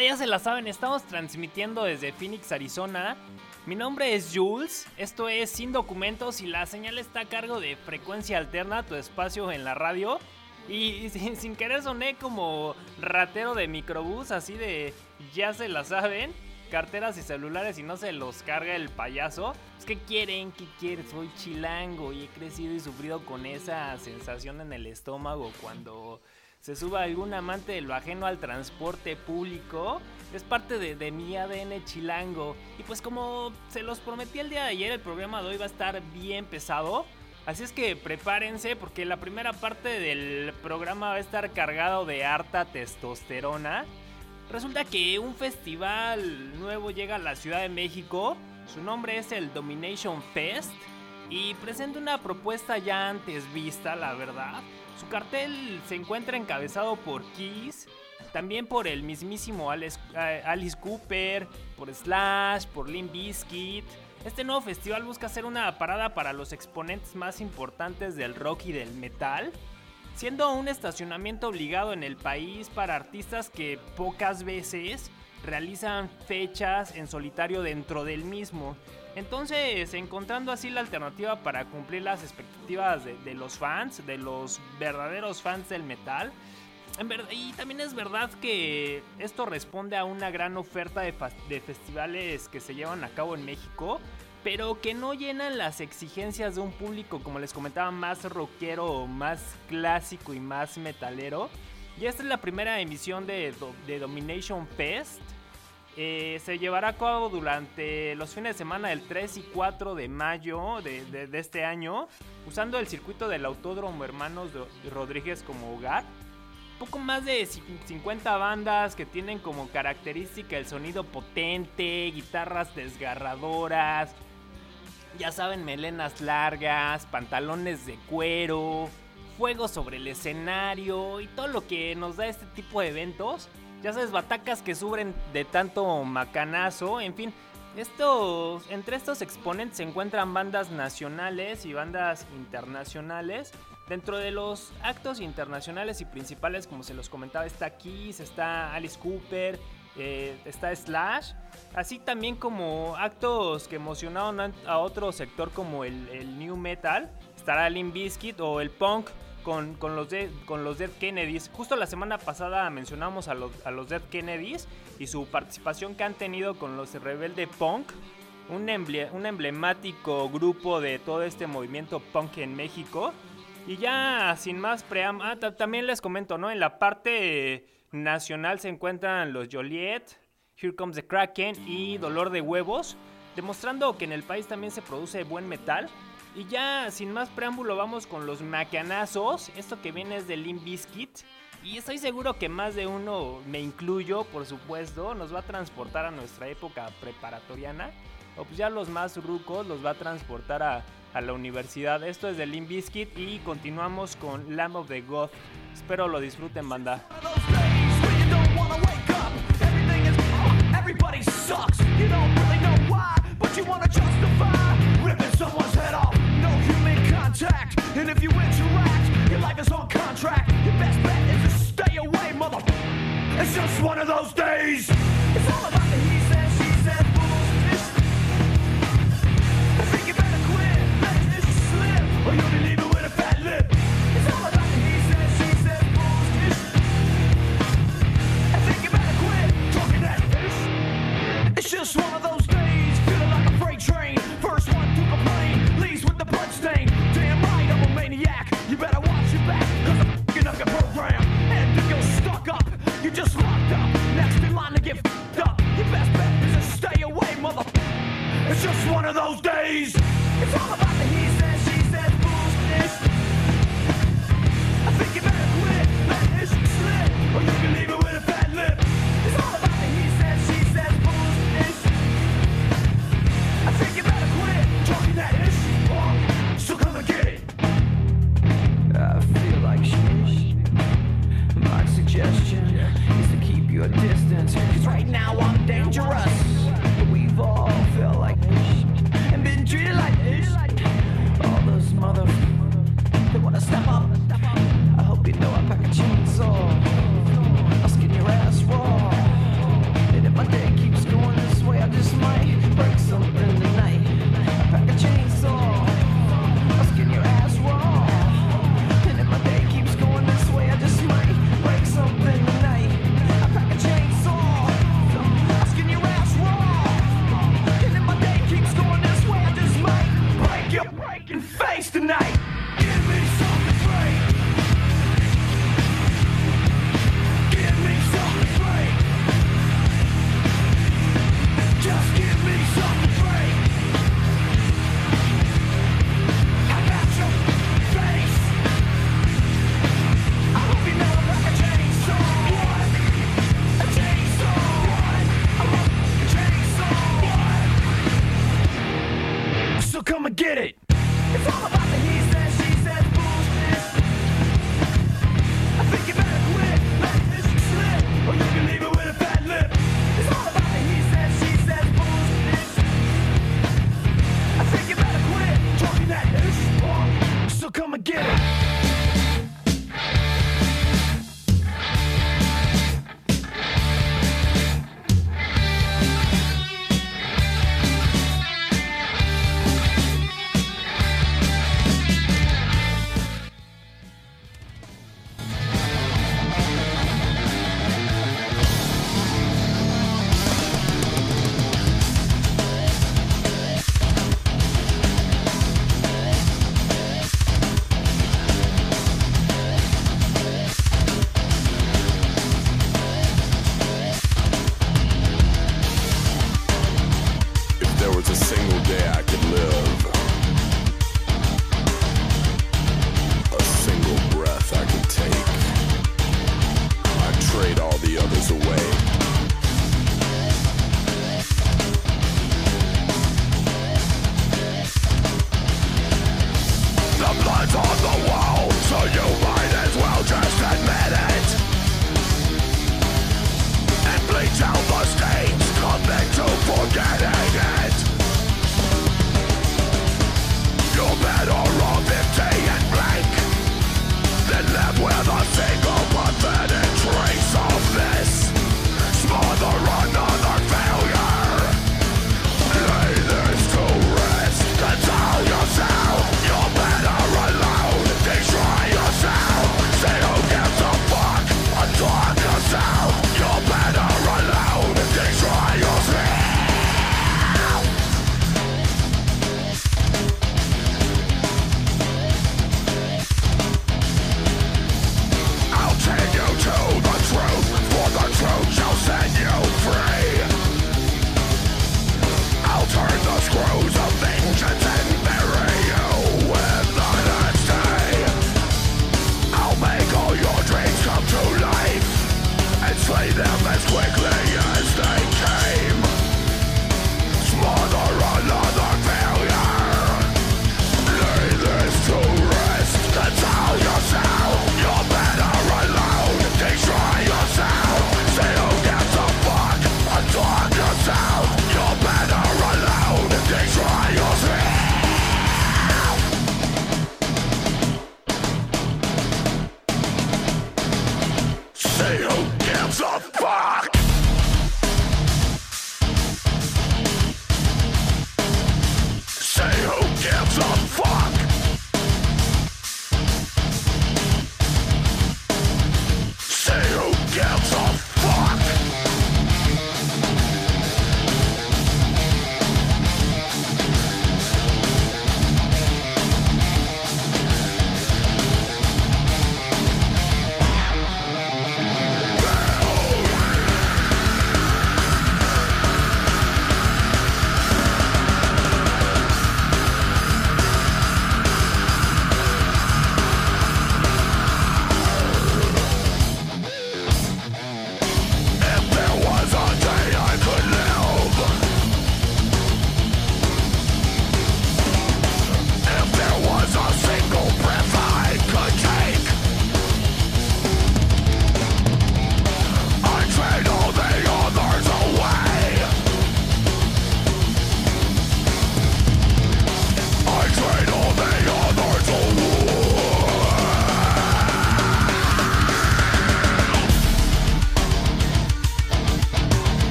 Ya se la saben, estamos transmitiendo desde Phoenix, Arizona. Mi nombre es Jules, esto es Sin Documentos y la señal está a cargo de Frecuencia Alterna, tu espacio en la radio. Y sin, querer soné como ratero de microbús, así de ya se la saben, carteras y celulares y no se los carga el payaso. Es que quieren, ¿qué quieren? Soy chilango y he crecido y sufrido con esa sensación en el estómago cuando se suba algún amante de lo ajeno al transporte público. Es parte de, mi ADN chilango. Y pues como se los prometí el día de ayer, el programa de hoy va a estar bien pesado. Así es que prepárense porque la primera parte del programa va a estar cargado de harta testosterona. Resulta que un festival nuevo llega a la Ciudad de México. Su nombre es el Domination Fest. Y presenta una propuesta ya antes vista, la verdad. Su cartel se encuentra encabezado por Kiss, también por el mismísimo Alice, Cooper, por Slash, por Limp Bizkit este nuevo festival busca ser una parada para los exponentes más importantes del rock y del metal, siendo un estacionamiento obligado en el país para artistas que pocas veces realizan fechas en solitario dentro del mismo. Entonces, encontrando así la alternativa para cumplir las expectativas de, los fans, de los verdaderos fans del metal, y también es verdad que esto responde a una gran oferta de, festivales que se llevan a cabo en México, pero que no llenan las exigencias de un público, como les comentaba, más rockero, más clásico y más metalero. Y esta es la primera emisión de, Domination Fest. Eh, se llevará a cabo durante los fines de semana del 3 y 4 de mayo de, de este año, usando el circuito del Autódromo Hermanos Rodríguez como hogar poco más de 50 bandas que tienen como característica el sonido potente, guitarras desgarradoras, ya saben, melenas largas, pantalones de cuero, fuego sobre el escenario y todo lo que nos da este tipo de eventos. Ya sabes, batacas que suben de tanto macanazo, en fin. Estos, entre estos exponentes se encuentran bandas nacionales y bandas internacionales. Dentro de los actos internacionales y principales, como se los comentaba, está Kiss, está Alice Cooper, eh, está Slash, así también como actos que emocionaron a otro sector como el, New Metal, estará Limp Bizkit o el Punk con, los con los Dead Kennedys. Justo la semana pasada mencionamos a los, a los Dead Kennedys y su participación que han tenido con los Rebelde Punk. Un, un emblemático grupo de todo este movimiento punk en México. Y ya sin más preámbulos, ah, también les comento, ¿no? En la parte nacional se encuentran los Joliet, Here Comes the Kraken y Dolor de Huevos, demostrando que en el país también se produce buen metal. Y ya sin más preámbulo vamos con los macanazos, esto que viene es de Limp Bizkit. Y estoy seguro que más de uno, me incluyo por supuesto, nos va a transportar a nuestra época preparatoriana. O pues ya los más rucos los va a transportar a la universidad. Esto es de Limp Bizkit y continuamos con Lamb of the God. Espero lo disfruten, banda. Everybody sucks, you don't really know why, but you wanna justify contact, and if you interact, your life is on contract. Your best bet is to stay away, mother. It's just one of those days.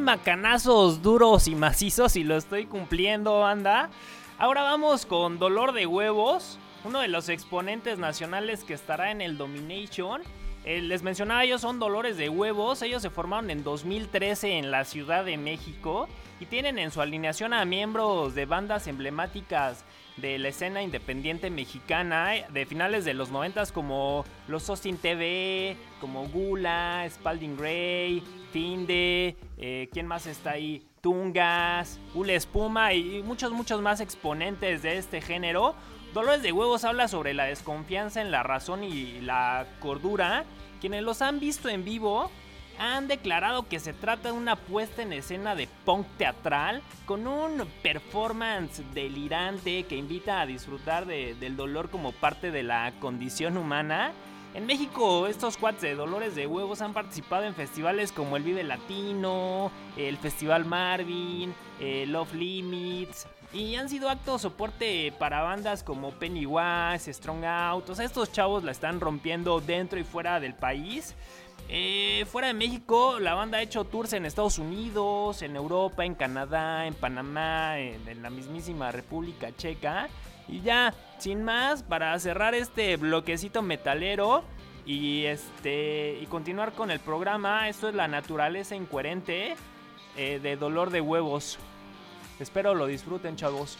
Macanazos duros y macizos y lo estoy cumpliendo, anda. Ahora vamos con Dolor de Huevos, uno de los exponentes nacionales que estará en el Domination. Eh, les mencionaba, ellos son Dolores de Huevos. Ellos se formaron en 2013 en la Ciudad de México y tienen en su alineación a miembros de bandas emblemáticas de la escena independiente mexicana eh, de finales de los 90 como Los Austin TV, como Gula, Spalding Gray, Finde, eh, ¿quién más está ahí? Tungas, Ule Espuma y muchos, muchos más exponentes de este género. Dolores de Huevos habla sobre la desconfianza en la razón y la cordura. Quienes los han visto en vivo han declarado que se trata de una puesta en escena de punk teatral con un performance delirante que invita a disfrutar del dolor como parte de la condición humana. En México, estos cuates de Dolores de Huevos han participado en festivales como el Vive Latino, el Festival Marvin, Love Limits, y han sido actos soporte para bandas como Pennywise, Strong Out. O sea, estos chavos la están rompiendo dentro y fuera del país. Eh, fuera de México, la banda ha hecho tours en Estados Unidos, en Europa, en Canadá, en Panamá, en, la mismísima República Checa. Y ya, sin más, para cerrar este bloquecito metalero y este y continuar con el programa, esto es la naturaleza incoherente eh, de dolor de huevos. Espero lo disfruten, chavos.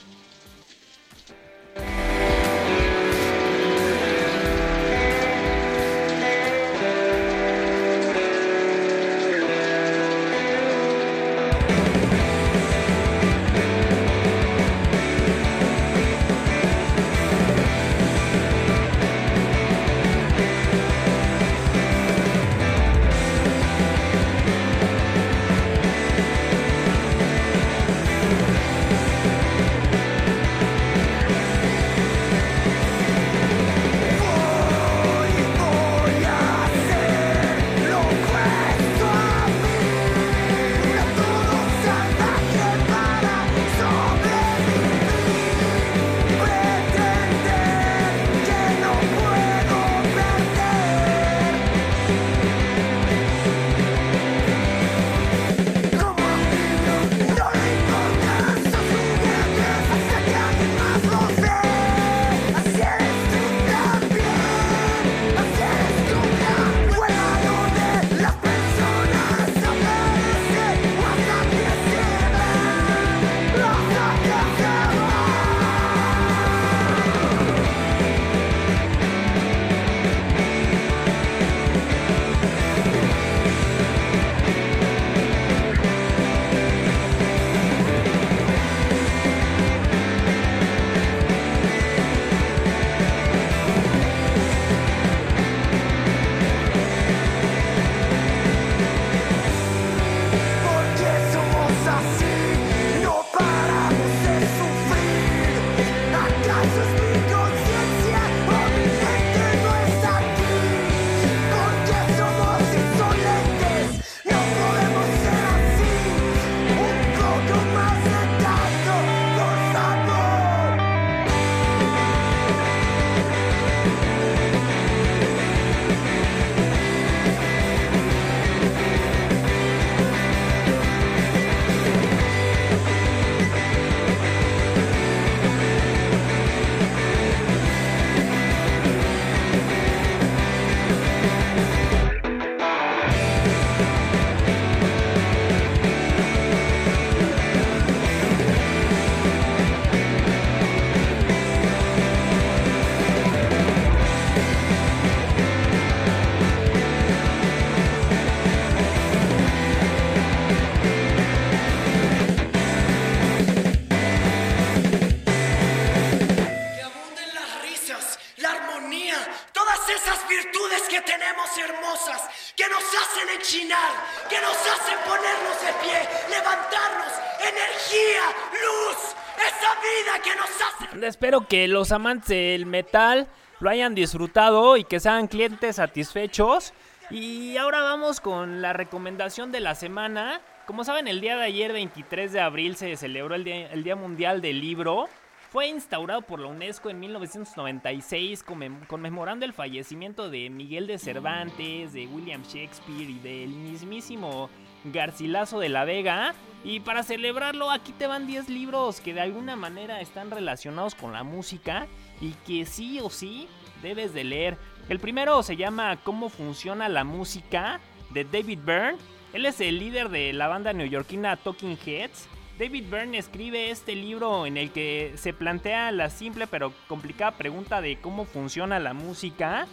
Que los amantes del metal lo hayan disfrutado y que sean clientes satisfechos. Y ahora vamos con la recomendación de la semana. Como saben, el día de ayer, 23 de abril, se celebró el Día, el día Mundial del Libro. Fue instaurado por la UNESCO en 1996 conmemorando el fallecimiento de Miguel de Cervantes, de William Shakespeare y del mismísimo Garcilaso de la Vega. Y para celebrarlo, aquí te van 10 libros que de alguna manera están relacionados con la música y que sí o sí debes de leer. El primero se llama Cómo funciona la música de David Byrne. Él es el líder de la banda neoyorquina Talking Heads. David Byrne escribe este libro en el que se plantea la simple pero complicada pregunta de cómo funciona la música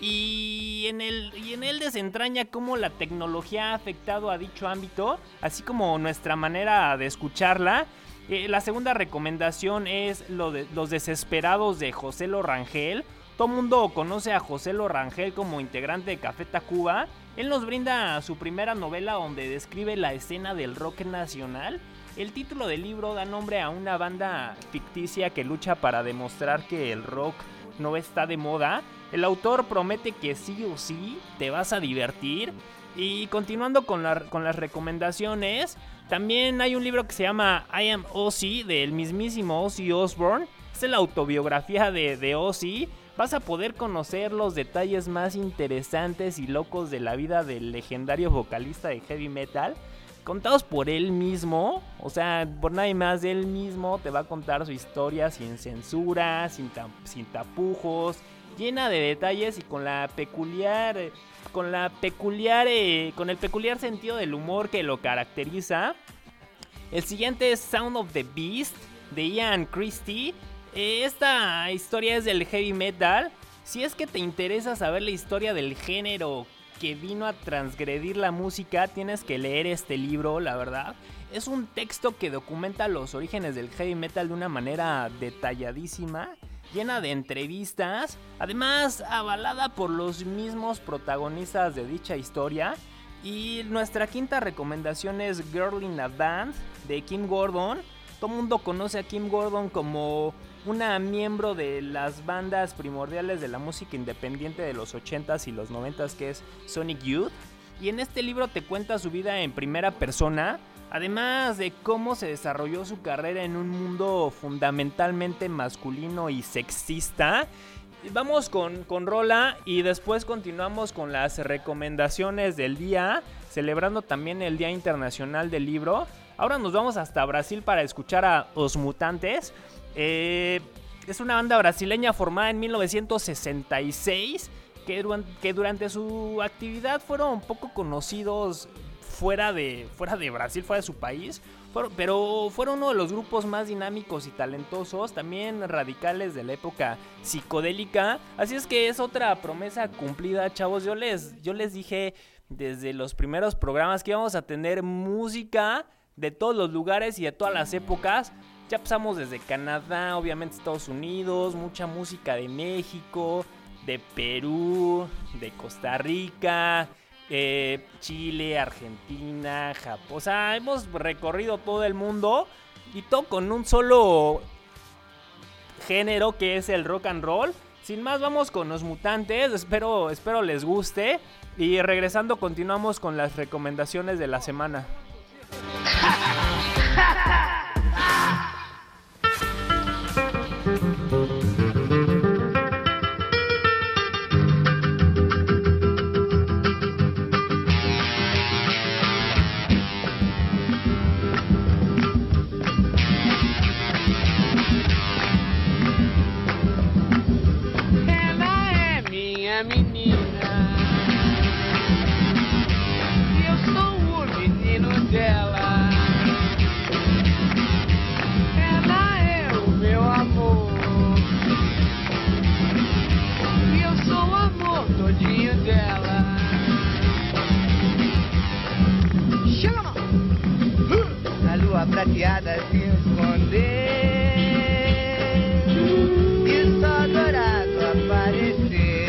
y en, el, y en él desentraña cómo la tecnología ha afectado a dicho ámbito, así como nuestra manera de escucharla. Eh, la segunda recomendación es Los Desesperados de José Lorangel. Todo mundo conoce a José Lorangel como integrante de Café Tacuba. Él nos brinda su primera novela donde describe la escena del rock nacional. El título del libro da nombre a una banda ficticia que lucha para demostrar que el rock no está de moda. El autor promete que sí o sí te vas a divertir. Y continuando con, las recomendaciones, también hay un libro que se llama I Am Ozzy del mismísimo Ozzy Osbourne. Es la autobiografía de, de Ozzy. Vas a poder conocer los detalles más interesantes y locos de la vida del legendario vocalista de heavy metal contados por él mismo, o sea, por nadie más, él mismo te va a contar su historia sin censura, sin, sin tapujos, llena de detalles y con la peculiar, con la peculiar, eh, con el peculiar sentido del humor que lo caracteriza. El siguiente es Sound of the Beast de Ian Christie. Esta historia es del heavy metal. Si es que te interesa saber la historia del género que vino a transgredir la música, tienes que leer este libro, la verdad. Es un texto que documenta los orígenes del heavy metal de una manera detalladísima, llena de entrevistas, además avalada por los mismos protagonistas de dicha historia. Y nuestra quinta recomendación es Girl in a Band de Kim Gordon. Todo mundo conoce a Kim Gordon como una miembro de las bandas primordiales de la música independiente de los 80s y los 90s que es Sonic Youth. Y en este libro te cuenta su vida en primera persona, además de cómo se desarrolló su carrera en un mundo fundamentalmente masculino y sexista. Vamos con, con Rola y después continuamos con las recomendaciones del día, celebrando también el Día Internacional del Libro. Ahora nos vamos hasta Brasil para escuchar a Os Mutantes. Eh, es una banda brasileña formada en 1966 que, durante su actividad fueron poco conocidos fuera de, fuera de Brasil, fuera de su país, pero fueron uno de los grupos más dinámicos y talentosos, también radicales de la época psicodélica. Así es que es otra promesa cumplida, chavos. Yo les, yo les dije desde los primeros programas que íbamos a tener música de todos los lugares y de todas las épocas. Ya pasamos desde Canadá, obviamente Estados Unidos, mucha música de México, de Perú, de Costa Rica, eh, Chile, Argentina, Japón. O sea, hemos recorrido todo el mundo y todo con un solo género que es el rock and roll. Sin más, vamos con los mutantes. Espero, espero les guste. Y regresando, continuamos con las recomendaciones de la semana. jeitinho dela. Chama! A lua prateada se esconder E só dourado aparecer.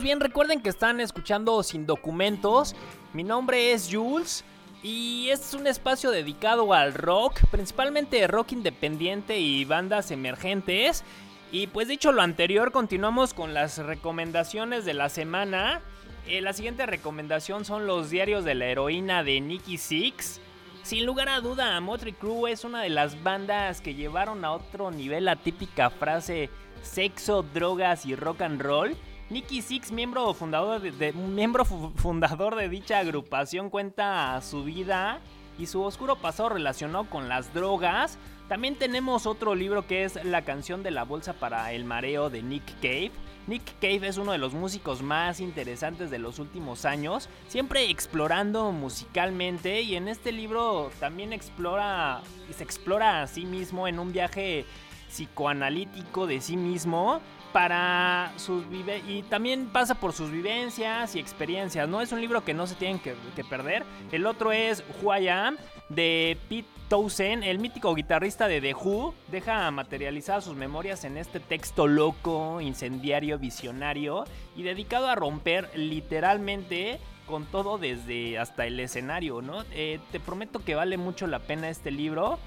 Bien, recuerden que están escuchando Sin Documentos. Mi nombre es Jules y es un espacio dedicado al rock, principalmente rock independiente y bandas emergentes. Y pues dicho lo anterior, continuamos con las recomendaciones de la semana. Eh, la siguiente recomendación son los diarios de la heroína de Nicky Six. Sin lugar a duda, Motley Crue es una de las bandas que llevaron a otro nivel la típica frase sexo, drogas y rock and roll. Nicky Six, miembro fundador de, miembro fu- fundador de dicha agrupación, cuenta su vida y su oscuro pasado relacionado con las drogas. También tenemos otro libro que es La canción de la bolsa para el mareo de Nick Cave. Nick Cave es uno de los músicos más interesantes de los últimos años, siempre explorando musicalmente y en este libro también explora y se explora a sí mismo en un viaje psicoanalítico de sí mismo para sus vive y también pasa por sus vivencias y experiencias, ¿no? Es un libro que no se tienen que, perder. El otro es Who I Am de Pete Townsend, el mítico guitarrista de The Who, deja materializadas sus memorias en este texto loco, incendiario, visionario y dedicado a romper literalmente con todo desde hasta el escenario, ¿no? Eh, te prometo que vale mucho la pena este libro.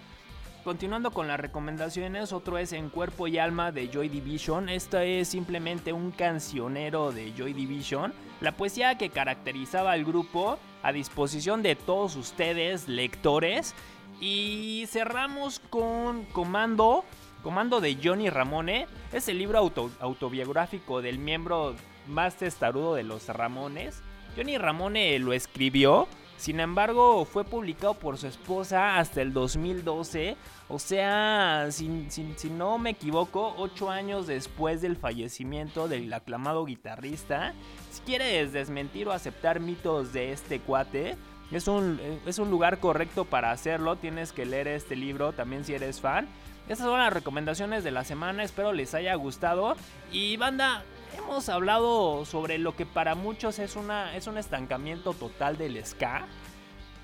Continuando con las recomendaciones, otro es En Cuerpo y Alma de Joy Division. Esta es simplemente un cancionero de Joy Division. La poesía que caracterizaba al grupo a disposición de todos ustedes, lectores. Y cerramos con Comando. Comando de Johnny Ramone. Es el libro auto- autobiográfico del miembro más testarudo de los Ramones. Johnny Ramone lo escribió. Sin embargo, fue publicado por su esposa hasta el 2012. O sea, si, no me equivoco, ocho años después del fallecimiento del aclamado guitarrista. Si quieres desmentir o aceptar mitos de este cuate, es un, es un lugar correcto para hacerlo. Tienes que leer este libro también si eres fan. Estas son las recomendaciones de la semana. Espero les haya gustado. Y banda, hemos hablado sobre lo que para muchos es, una, es un estancamiento total del ska.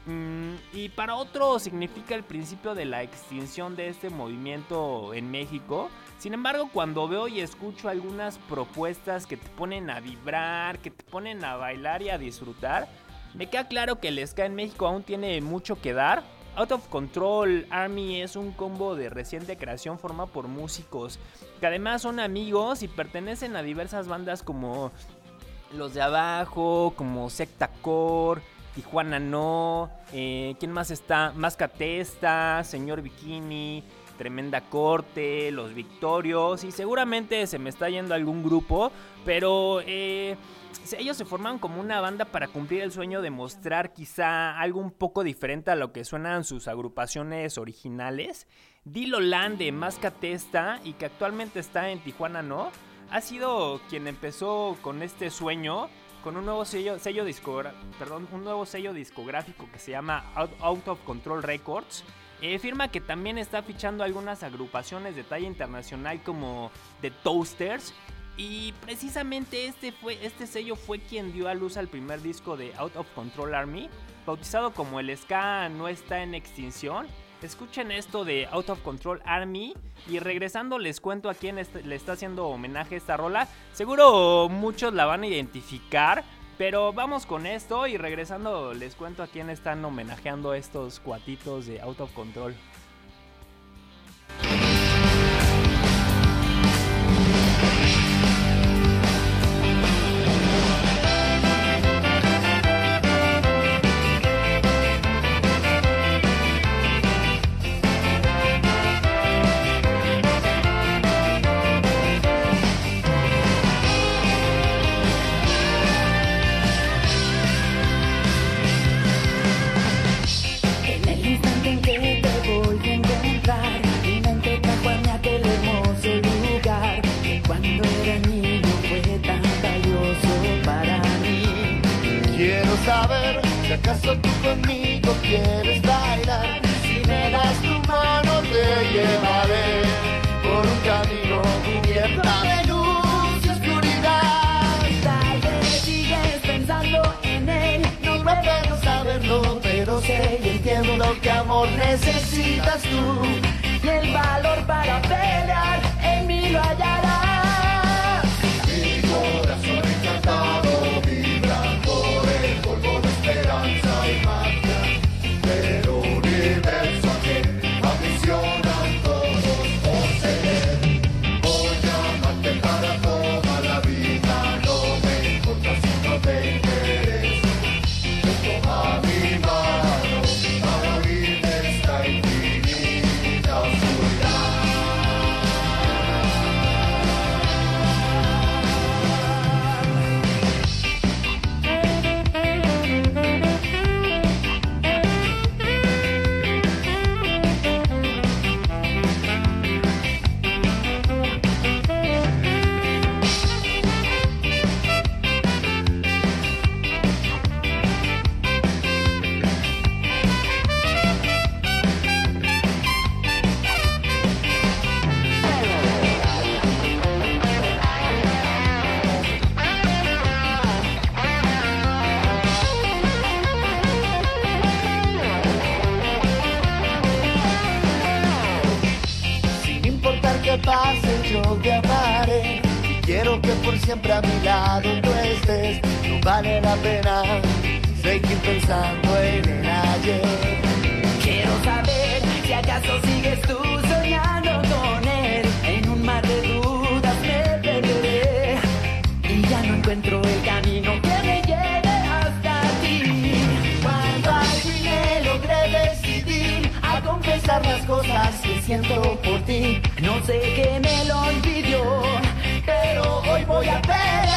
Mm, y para otros significa el principio de la extinción de este movimiento en México. Sin embargo, cuando veo y escucho algunas propuestas que te ponen a vibrar, que te ponen a bailar y a disfrutar, me queda claro que el ska en México aún tiene mucho que dar. Out of Control Army es un combo de reciente creación formado por músicos que además son amigos y pertenecen a diversas bandas como Los de Abajo, como Secta Core, Tijuana No, eh, ¿quién más está? Mascatesta, Señor Bikini, Tremenda Corte, Los Victorios y seguramente se me está yendo algún grupo, pero eh, ellos se formaron como una banda para cumplir el sueño de mostrar quizá algo un poco diferente a lo que suenan sus agrupaciones originales. Dilo Land de Mascatesta y que actualmente está en Tijuana No, ha sido quien empezó con este sueño con un nuevo sello, un nuevo sello discográfico que se llama Out, Out of Control Records. Eh, firma que también está fichando algunas agrupaciones de talla internacional como The Toasters. Y precisamente este, fue, este sello fue quien dio a luz al primer disco de Out of Control Army, bautizado como El Ska no está en extinción. Escuchen esto de Out of Control Army y regresando les cuento a quién le está haciendo homenaje esta rola. Seguro muchos la van a identificar, pero vamos con esto y regresando les cuento a quién están homenajeando estos cuatitos de Out of Control. Siempre a mi lado tú estés. No vale la pena seguir pensando en el ayer. Quiero saber si acaso sigues tú soñando con él. En un mar de dudas me perderé y ya no encuentro el camino que me lleve hasta ti. Cuando al me logré decidir a confesar las cosas que siento por ti, no sé qué me lo impidió pero hoy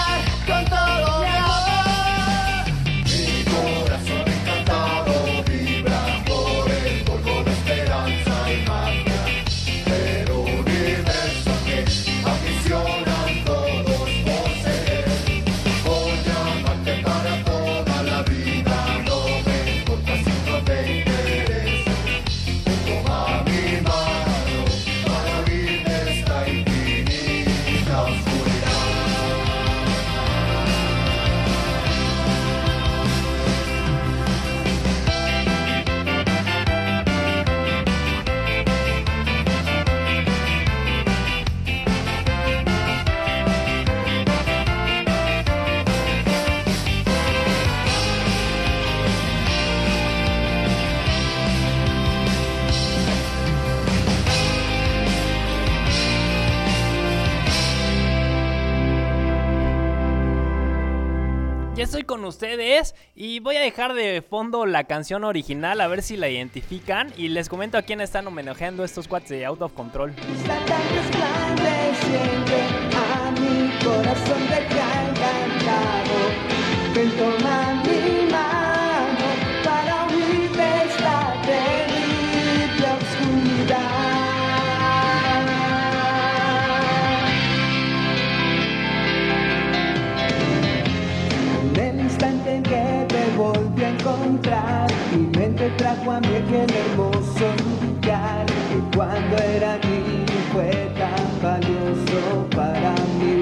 ustedes y voy a dejar de fondo la canción original a ver si la identifican y les comento a quién están homenajeando estos cuates de Out of Control. Cuando era niño fue tan valioso para mí.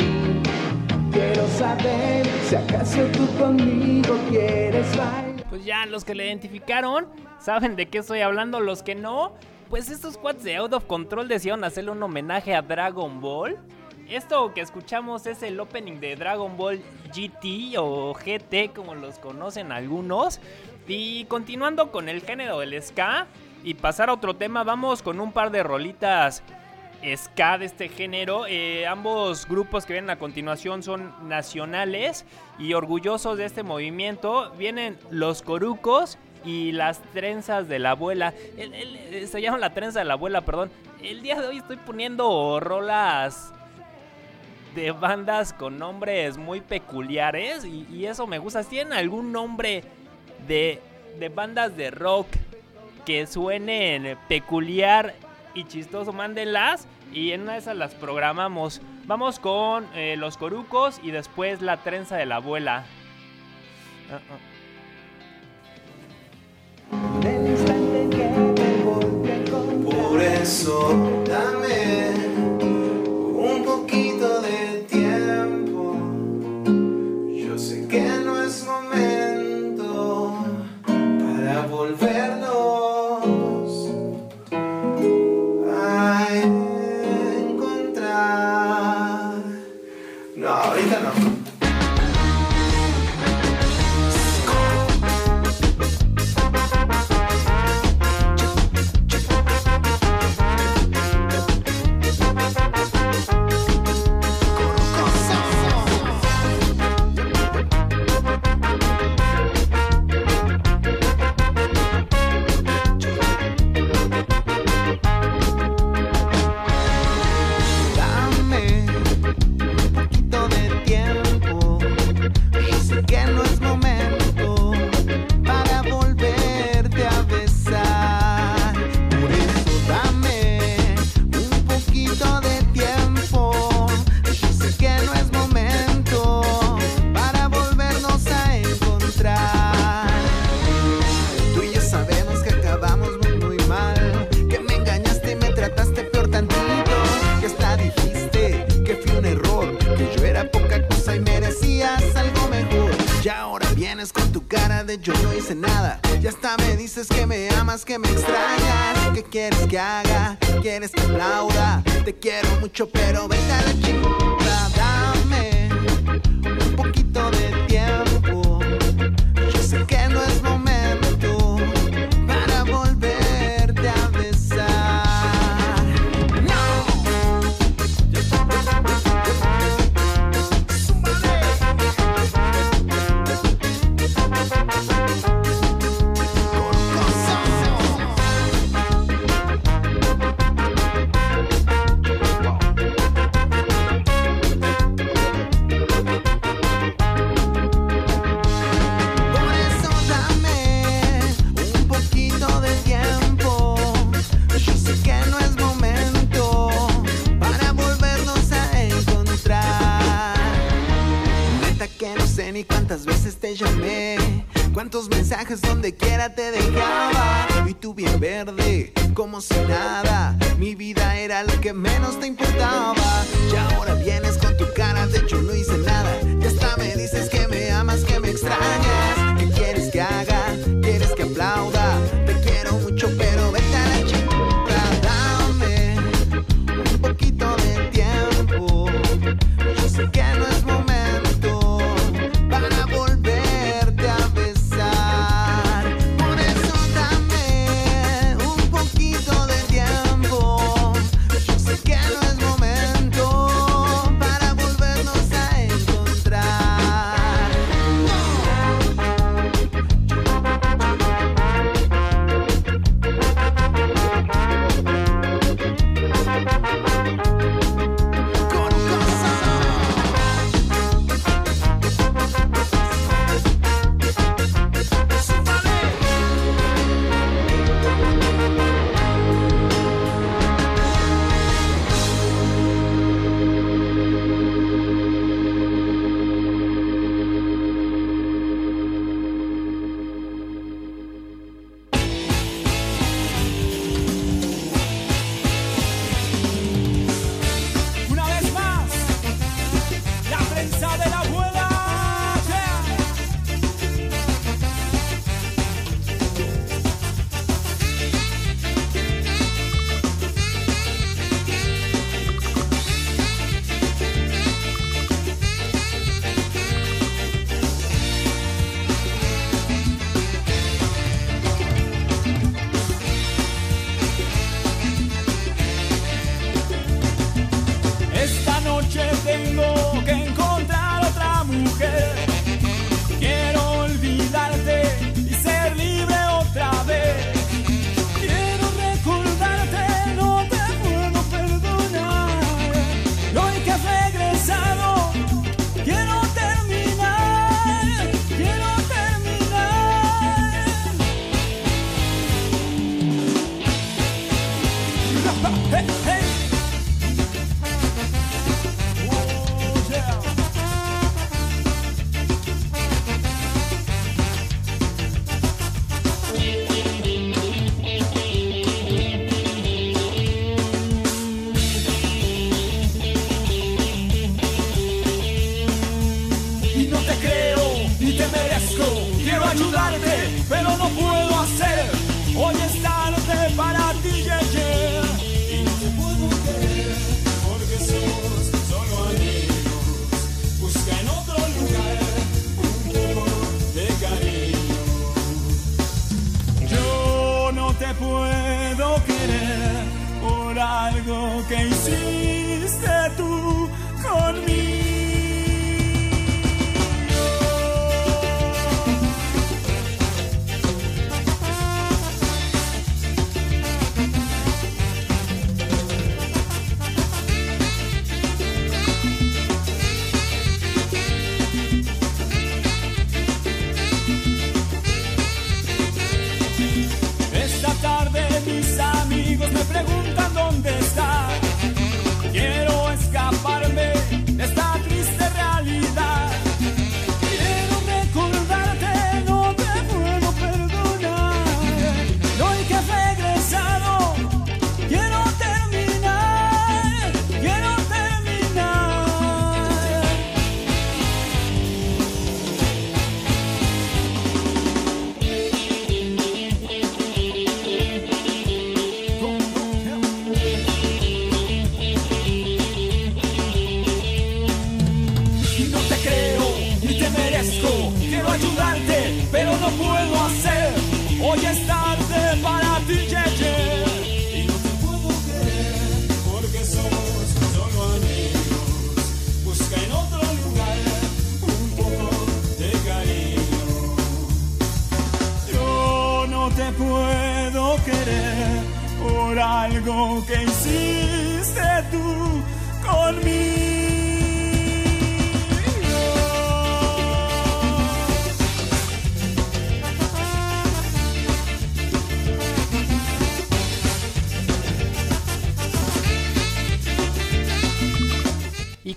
Si acaso tú conmigo quieres bailar. Pues ya, los que le identificaron saben de qué estoy hablando, los que no, pues estos quads de Out of Control decidieron hacerle un homenaje a Dragon Ball. Esto que escuchamos es el opening de Dragon Ball GT o GT como los conocen algunos. Y continuando con el género del ska y pasar a otro tema, vamos con un par de rolitas ska de este género. Eh, ambos grupos que vienen a continuación son nacionales y orgullosos de este movimiento. Vienen los corucos y las trenzas de la abuela. El- el- se llama la trenza de la abuela, perdón. El día de hoy estoy poniendo rolas de bandas con nombres muy peculiares y, y eso me gusta. Tienen algún nombre de, de bandas de rock que suenen peculiar y chistoso, mándenlas y en una de esas las programamos. Vamos con eh, los corucos y después la trenza de la abuela. Ah, ah. Por eso dame donde quiera te dejaba. Y tú bien verde, como si nada.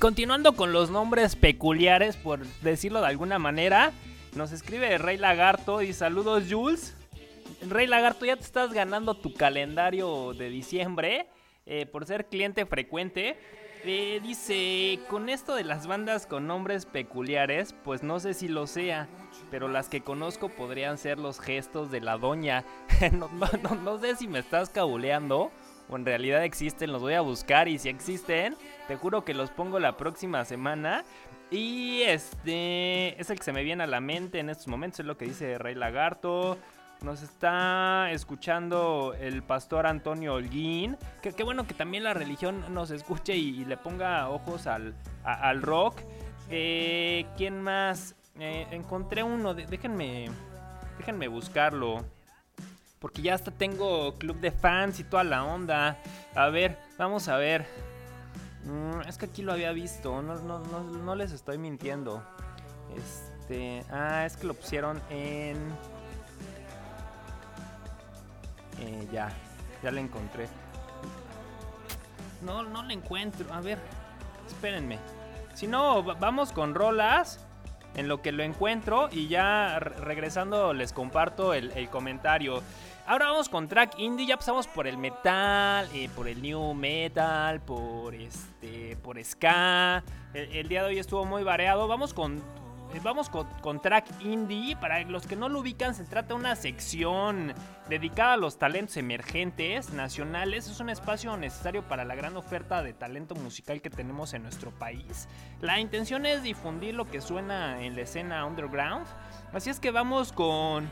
Continuando con los nombres peculiares, por decirlo de alguna manera, nos escribe Rey Lagarto y saludos Jules. Rey Lagarto, ya te estás ganando tu calendario de diciembre eh, por ser cliente frecuente. Eh, dice, con esto de las bandas con nombres peculiares, pues no sé si lo sea, pero las que conozco podrían ser los gestos de la doña. no, no- sé si me estás cabuleando o en realidad existen, los voy a buscar y si existen, te juro que los pongo la próxima semana. Y este es el que se me viene a la mente en estos momentos, es lo que dice Rey Lagarto. Nos está escuchando el pastor Antonio Holguín. Que bueno que también la religión nos escuche y, le ponga ojos al, al rock. Eh, ¿Quién más? Eh, encontré uno, de- déjenme, déjenme buscarlo. Porque ya hasta tengo club de fans y toda la onda. A ver, vamos a ver. Mm, es que aquí lo había visto. No, no, no, les estoy mintiendo. Este. Ah, es que lo pusieron en. Eh, ya. Ya lo encontré. No, no lo encuentro. A ver. Espérenme. Si no, va- vamos con rolas. En lo que lo encuentro. Y ya re- regresando les comparto el, comentario. Ahora vamos con track indie, ya pasamos por el metal, eh, por el new metal, por este, por ska. El, día de hoy estuvo muy variado. Vamos con, vamos con, con track indie. Para los que no lo ubican, se trata de una sección dedicada a los talentos emergentes nacionales. Es un espacio necesario para la gran oferta de talento musical que tenemos en nuestro país. La intención es difundir lo que suena en la escena underground. Así es que vamos con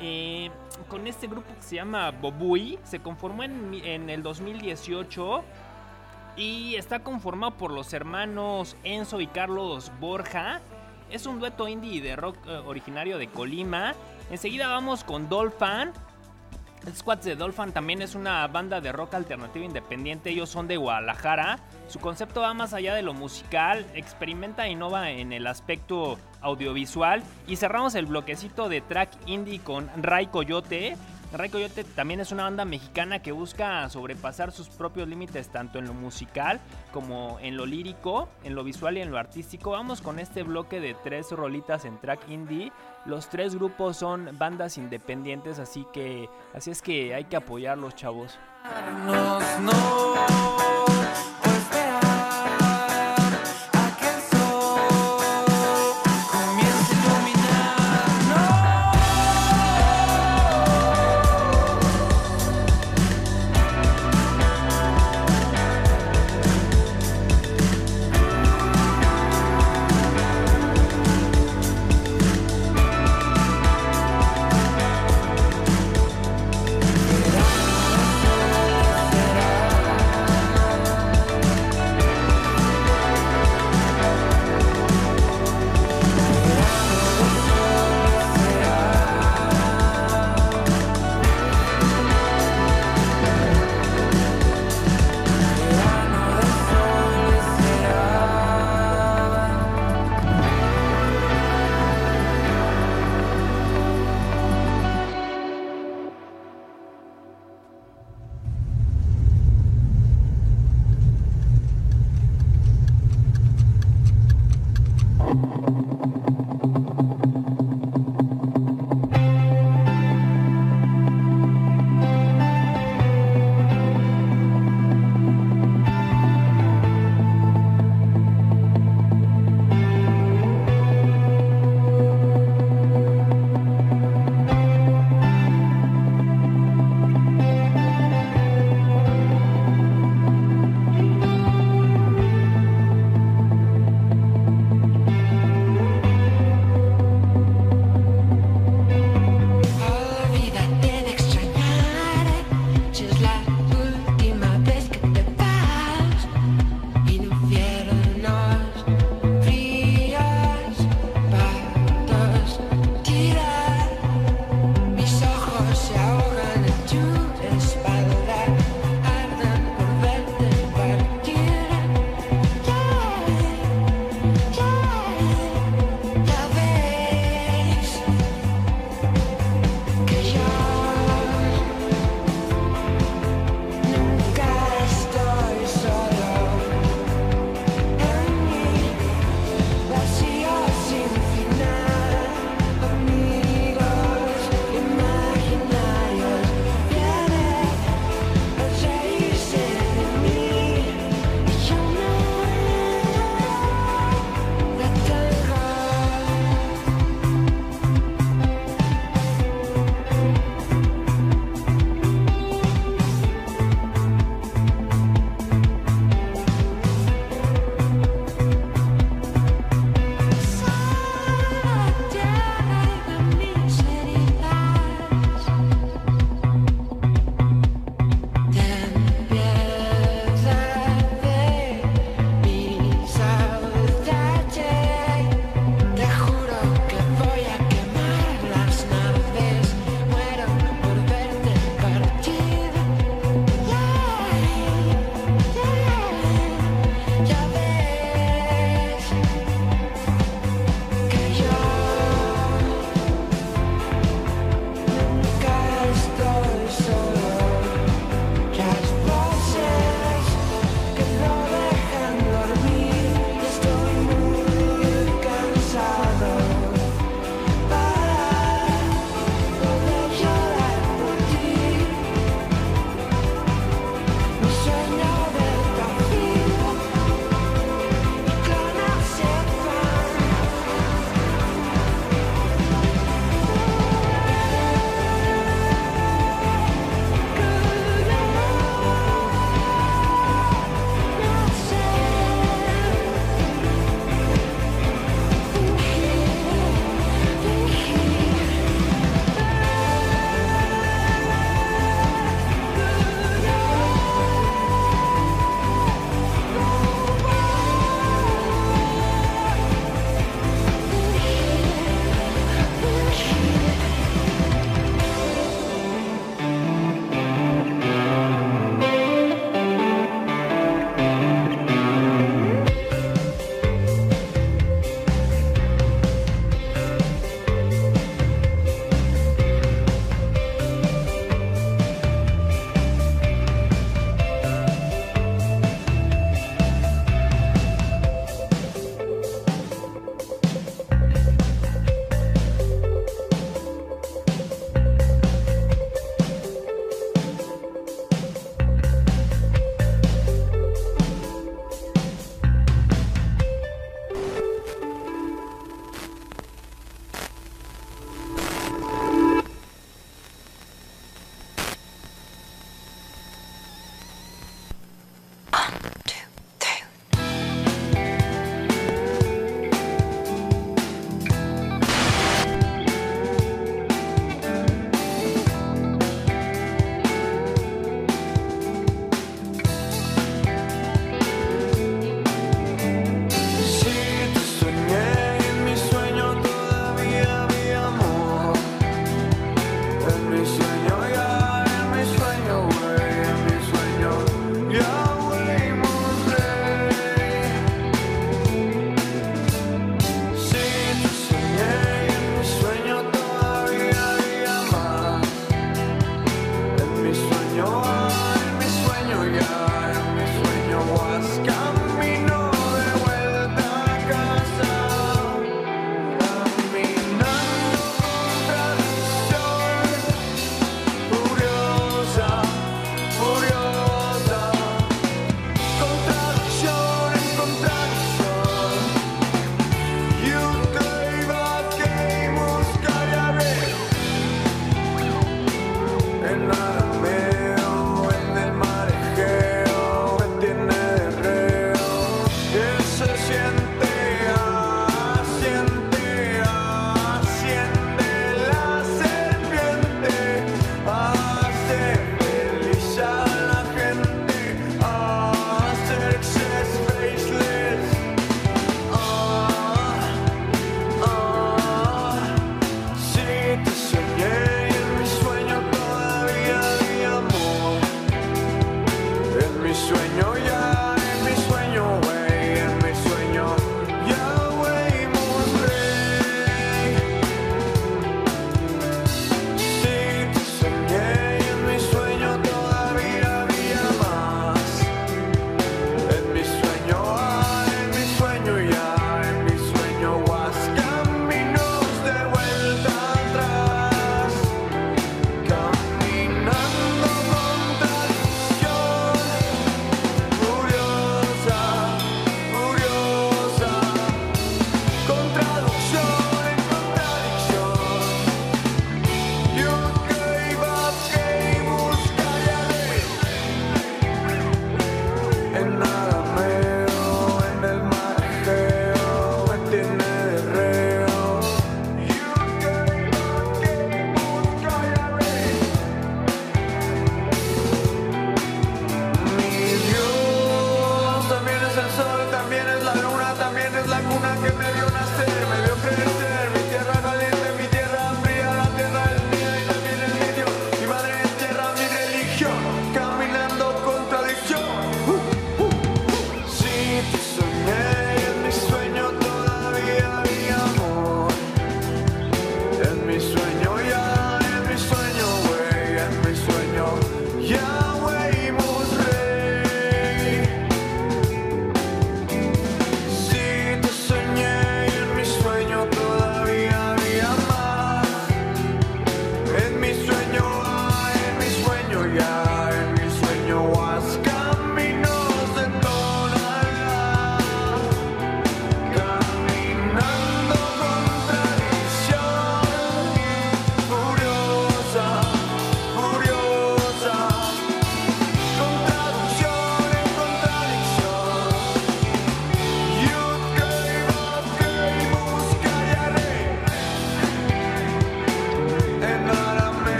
eh, con este grupo que se llama Bobui. Se conformó en, en el 2018 y está conformado por los hermanos Enzo y Carlos Borja. Es un dueto indie de rock eh, originario de Colima. Enseguida vamos con Dolphin. Squads de Dolphin también es una banda de rock alternativo independiente. Ellos son de Guadalajara. Su concepto va más allá de lo musical. Experimenta e innova en el aspecto audiovisual. Y cerramos el bloquecito de track indie con Ray Coyote. Ray Coyote también es una banda mexicana que busca sobrepasar sus propios límites tanto en lo musical como en lo lírico, en lo visual y en lo artístico. Vamos con este bloque de tres rolitas en track indie. Los tres grupos son bandas independientes, así que así es que hay que apoyarlos, chavos. no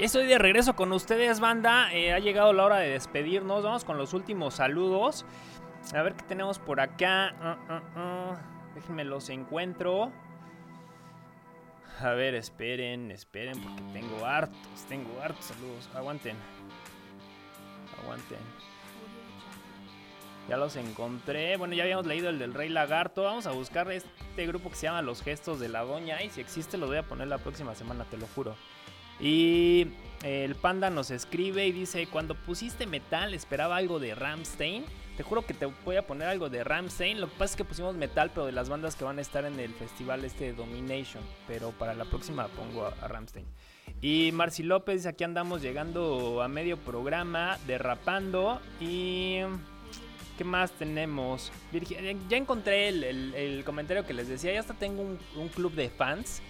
Ya estoy de regreso con ustedes, banda. Eh, ha llegado la hora de despedirnos. Vamos con los últimos saludos. A ver qué tenemos por acá. Ah, ah, ah. Déjenme los encuentro. A ver, esperen, esperen, porque tengo hartos, tengo hartos saludos. Aguanten. Aguanten. Ya los encontré. Bueno, ya habíamos leído el del Rey Lagarto. Vamos a buscar este grupo que se llama Los Gestos de la Doña. Y si existe, lo voy a poner la próxima semana, te lo juro. Y eh, el panda nos escribe y dice: Cuando pusiste metal, esperaba algo de Ramstein. Te juro que te voy a poner algo de Ramstein. Lo que pasa es que pusimos metal, pero de las bandas que van a estar en el festival este de Domination. Pero para la próxima pongo a, Ramstein. Y Marci López dice: Aquí andamos llegando a medio programa, derrapando. Y. ¿Qué más tenemos? Ya encontré el, el- comentario que les decía. Ya hasta tengo un club de fans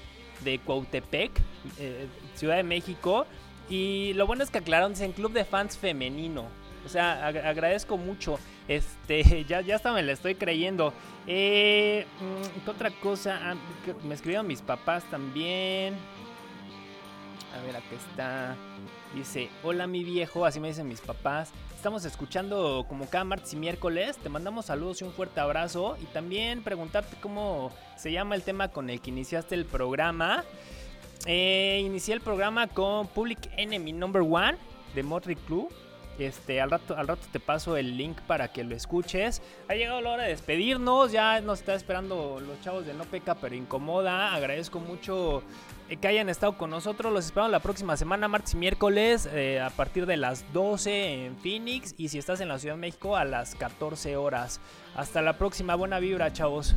de Cuautepec, eh, Ciudad de México. Y lo bueno es que aclararon, dicen club de fans femenino. O sea, ag- agradezco mucho. Este, ya, ya hasta me la estoy creyendo. Eh, mm, ¿Qué otra cosa? Ah, me escribieron mis papás también. A ver, aquí está. Dice, hola mi viejo, así me dicen mis papás. Estamos escuchando como cada martes y miércoles. Te mandamos saludos y un fuerte abrazo. Y también preguntarte cómo se llama el tema con el que iniciaste el programa. Eh, inicié el programa con Public Enemy Number One de Motley Crue. Este, al rato, al rato te paso el link para que lo escuches. Ha llegado la hora de despedirnos. Ya nos está esperando los chavos de No Peca, pero incomoda. Agradezco mucho que hayan estado con nosotros. Los esperamos la próxima semana, martes y miércoles, eh, a partir de las 12 en Phoenix. Y si estás en la Ciudad de México, a las 14 horas. Hasta la próxima. Buena vibra, chavos.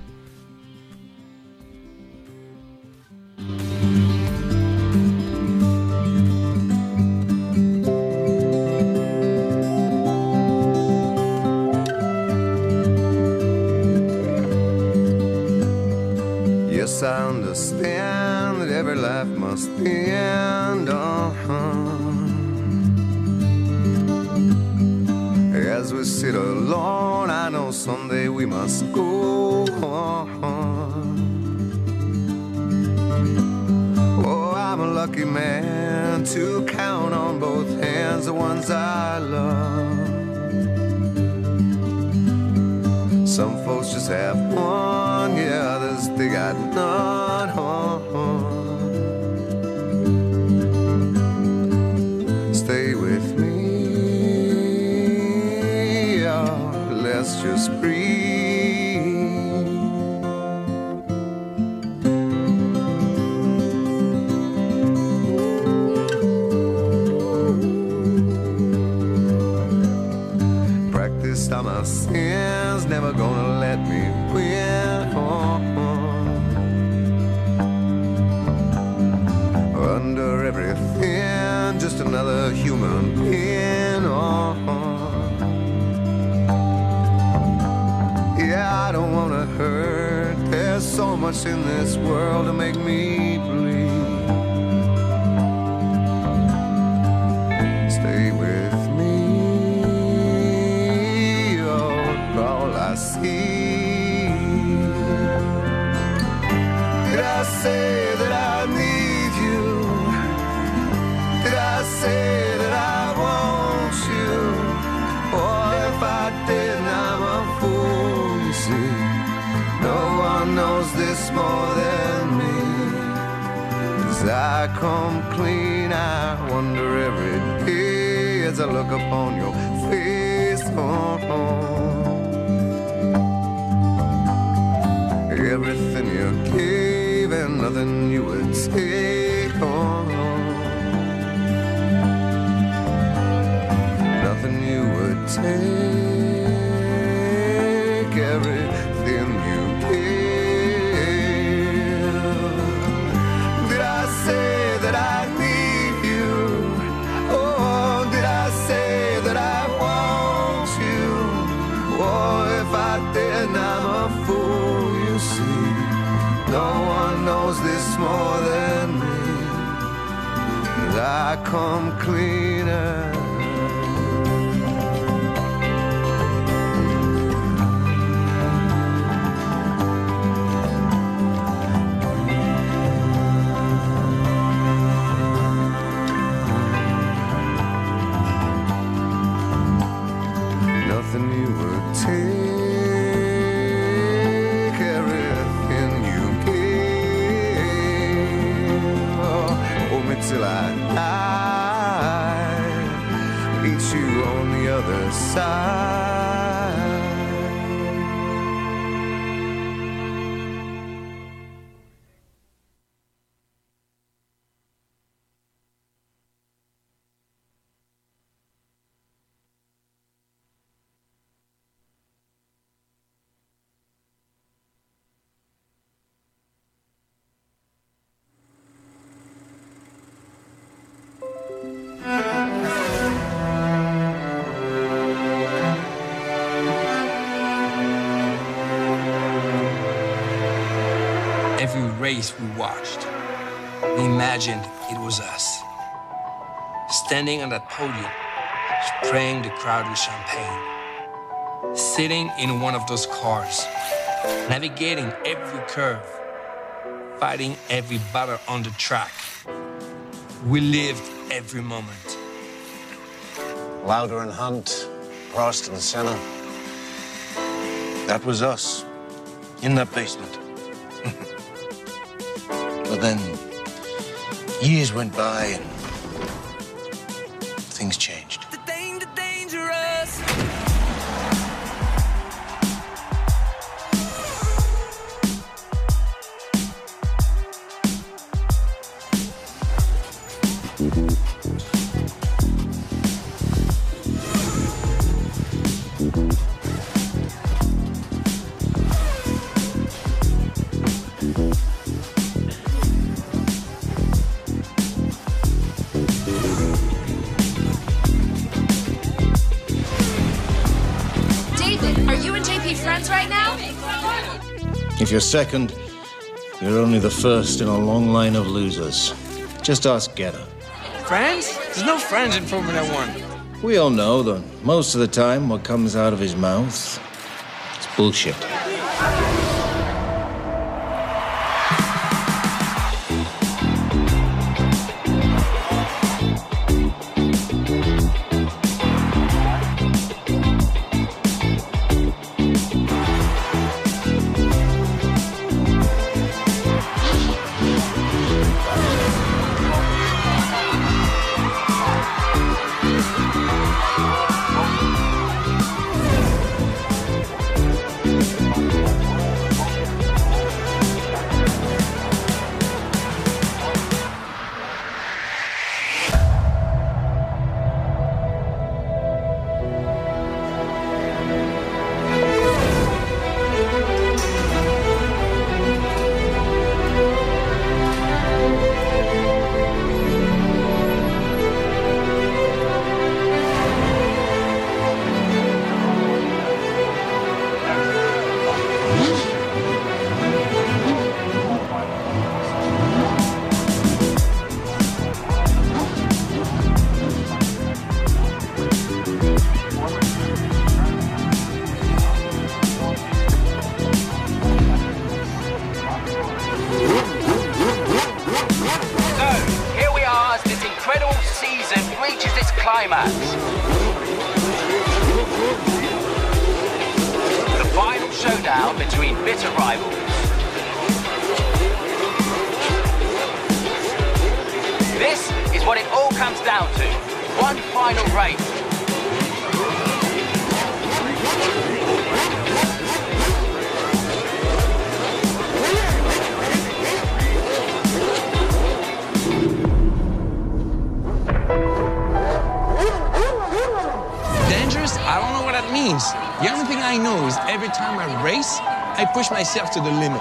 Must go on. Oh, I'm a lucky man to count on both hands the ones I love. Some folks just have one, yeah, others they got none. In this world to make me knows this more than me. As I come clean, I wonder every day as I look upon your face. Oh, oh. Everything you gave and nothing you would take. Oh, nothing you would take. I come cleaner. Race we watched, we imagined it was us. Standing on that podium, spraying the crowd with champagne. Sitting in one of those cars, navigating every curve, fighting every battle on the track. We lived every moment. Lauder and Hunt, Prost and Senna. That was us in that basement. But then years went by and second, you're only the first in a long line of losers. Just ask Gedda. Friends? There's no friends in Formula One. We all know that most of the time what comes out of his mouth is bullshit. After the limit.